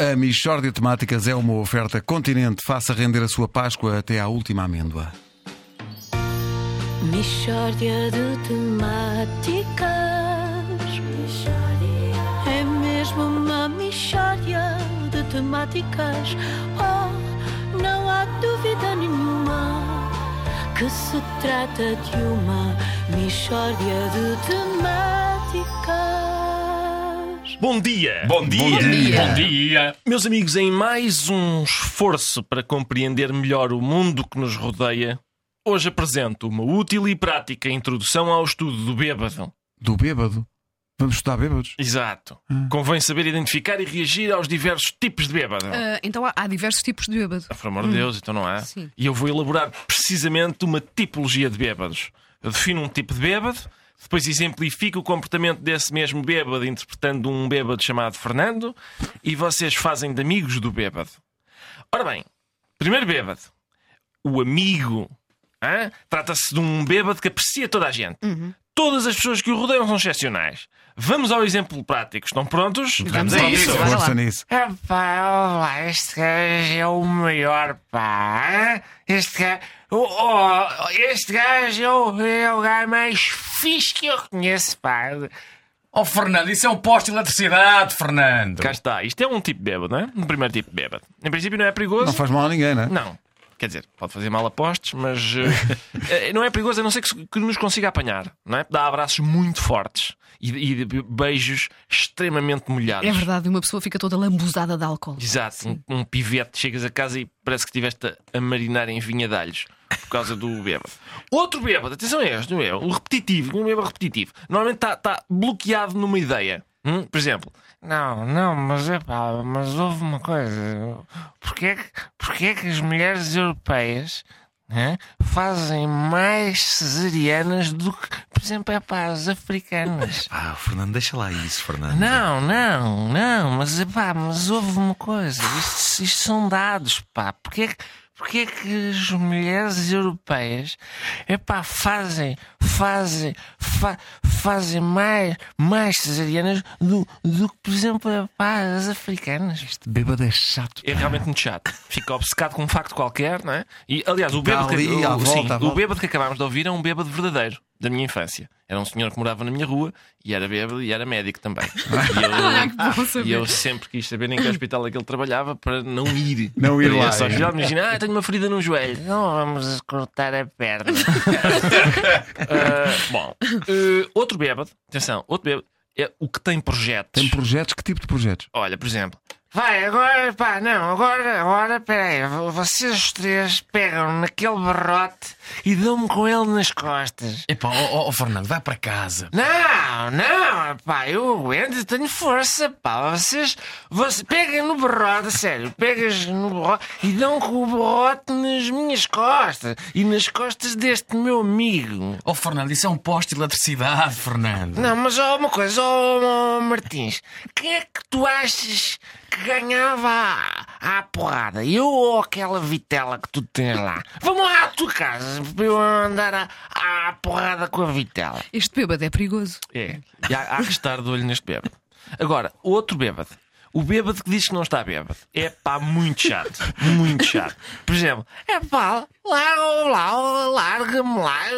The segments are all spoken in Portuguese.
A Michórdia Temáticas é uma oferta continente. Faça render a sua Páscoa até à última amêndoa. Mishória de temáticas É mesmo uma mishória de temáticas Oh, não há dúvida nenhuma Que se trata de uma mishória de temáticas Bom dia! Bom dia. dia. Bom dia. Meus amigos, em mais um esforço para compreender melhor o mundo que nos rodeia, hoje apresento uma útil e prática introdução ao estudo do bêbado. Do bêbado. Vamos estudar bêbados? Exato. Convém saber identificar e reagir aos diversos tipos de bêbado. Ah, então há, há diversos tipos de bêbado. Por amor de Deus, então não há. Sim. E eu vou elaborar precisamente uma tipologia de bêbados. Eu defino um tipo de bêbado, depois exemplifico o comportamento desse mesmo bêbado interpretando um bêbado chamado Fernando e vocês fazem de amigos do bêbado. Ora bem, primeiro bêbado. O amigo. Trata-se de um bêbado que aprecia toda a gente. Todas as pessoas que o rodeiam são excepcionais. Vamos ao exemplo prático. Estão prontos? Vamos a a isso. Força lá. nisso. É pá, olha lá, este gajo é o maior, pá. Este gajo. Oh, oh, este gajo é o, é o gajo mais fixe que eu conheço, pá. Oh, Fernando, isso é um posto de eletricidade, Fernando. Cá está. Isto é um tipo de bêbado, não é? Um primeiro tipo de bêbado. Em princípio não é perigoso. Não faz mal a ninguém, não é? Não. Quer dizer, pode fazer mal a postos, mas eh, não é perigoso a não ser que, que nos consiga apanhar. Não é? Dá abraços muito fortes e, e beijos extremamente molhados. É verdade, uma pessoa fica toda lambuzada de álcool. Exato, um, um pivete, chegas a casa e parece que estiveste a, a marinar em vinha de alhos por causa do bêbado. Outro bêbado, atenção a este, não é? O repetitivo, um bêbado repetitivo. Normalmente está tá bloqueado numa ideia. Hum? Por exemplo, Não, não, mas é pá, mas houve uma coisa. Porquê é que, porquê é que as mulheres europeias hã, fazem mais cesarianas do que, por exemplo, é pá, as africanas? Ah, Fernando, deixa lá isso, Fernando. Não, não, não, mas pá, mas houve uma coisa. Isto, isto são dados, pá. Porquê, que- porquê que as mulheres europeias epá, fazem, fazem, fa- fazem mais, mais cesarianas do, do que, por exemplo, epá, as africanas? Bêbado é chato. é realmente muito chato. Fica obcecado com um facto qualquer, não é? E aliás, o bêbado, ali, que, à o, volta, sim, à o volta. bêbado que acabámos de ouvir é um bêbado verdadeiro da minha infância. Era um senhor que morava na minha rua e era bêbado e era médico também. E eu, Ah, saber. E eu sempre quis saber em que hospital é que ele trabalhava para não ir. Não ir lá, esse é. Imagina, ah, tenho uma ferida no joelho. Não vamos cortar a perna. Ah, bom, eh, outro bêbado, atenção, outro bêbado é o que tem projetos. Tem projetos? Que tipo de projetos? Olha, por exemplo, Vai, agora, pá, não, agora, agora, peraí, vocês os três pegam naquele barrote e dão-me com ele nas costas. Epá, oh, oh, Fernando, vai para casa. Não, não, pá, eu aguento, eu tenho força, pá. Vocês, vocês peguem no barrote, sério, pegas no barrote e dão com o barrote nas minhas costas e nas costas deste meu amigo. Oh, Fernando, isso é um posto de eletricidade, Fernando. Não, mas ó, uma coisa, ó ó, Martins, quem é que tu achas que ganhava à, porrada? Eu ou aquela vitela que tu tens lá? Vamos lá à tua casa para eu andar à, à porrada com a vitela. Este bêbado é perigoso. é, e há, há que estar de olho neste bêbado. Agora, outro bêbado. O bêbado que diz que não está bêbado. É pá, muito chato. Muito chato. Por exemplo, É pá, larga lá, larga-me lá,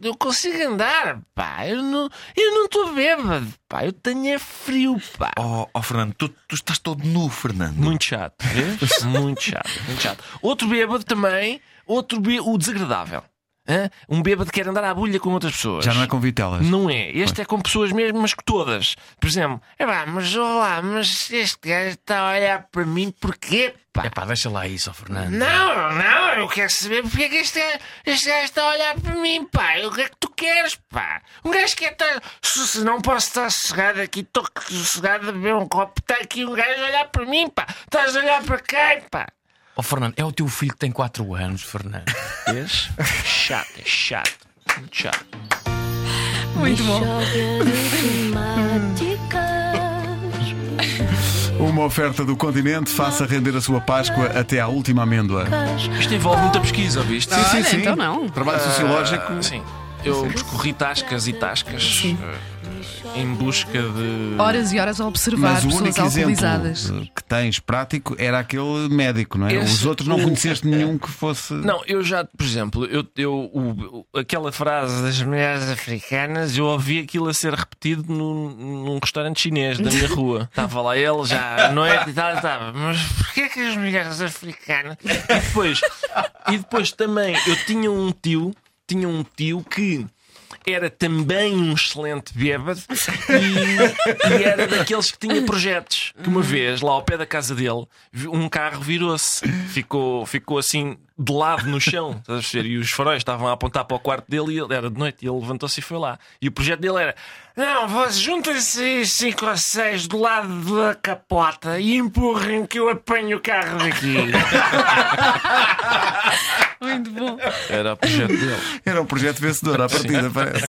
eu, consigo andar, pá. Eu não estou bêbado, pá. Eu tenho é frio, pá. Oh, oh, Fernando, tu, tu estás todo nu, Fernando. muito chato. vês? Muito chato. Muito chato. Outro bêbado também. Outro bêbado, o desagradável. Hã? Um bêbado que quer andar à bulha com outras pessoas. Já não é com vitelas. Não é. Este é com pessoas mesmo, mas que todas. Por exemplo, É pá, mas olá, mas este gajo está a olhar para mim porquê, pá? Epá, deixa lá isso, Fernando. Não, não, eu quero saber porque é que este gajo, este gajo está a olhar para mim, pá. O que é que tu queres, pá? Um gajo quer estar. Se, se não posso estar sossegado aqui, estou sossegado a beber um copo, está aqui um gajo a olhar para mim, pá. Estás a olhar para quem, pá? Oh, Fernando, é o teu filho que tem 4 anos, Fernando. vês? chato, é chato. Muito chato. Muito bom. Uma oferta do continente. Faça render a sua Páscoa até à última amêndoa. Isto envolve muita pesquisa, viste? Sim, sim, sim. então não. Trabalho sociológico. Sim. Eu percorri tascas e tascas. eh, em busca de. Horas e horas a observar Mas o pessoas único exemplo alcoolizadas. eh, que tens prático era aquele médico, não é? Esse- Os outros não o- conheceste nenhum que fosse. Não, eu já, por exemplo, eu, eu, o- o- aquela frase das mulheres africanas, eu ouvi aquilo a ser repetido num, num restaurante chinês da minha rua. Estava lá ele já à noite e tal, estava, mas porquê que as mulheres africanas. E depois, e depois também, eu tinha um tio, tinha um tio que. Era também um excelente bêbado e, e era daqueles que tinha projetos. Que uma vez, lá ao pé da casa dele, um carro virou-se, ficou, ficou assim de lado no chão, estás a ver? E os faróis estavam a apontar para o quarto dele e ele, era de noite e ele levantou-se e foi lá. E o projeto dele era: Não, vocês juntem-se aí cinco ou seis do lado da capota e empurrem que eu apanho o carro daqui. Muito bom. Era o projeto dele. Era um projeto vencedor à partida, parece.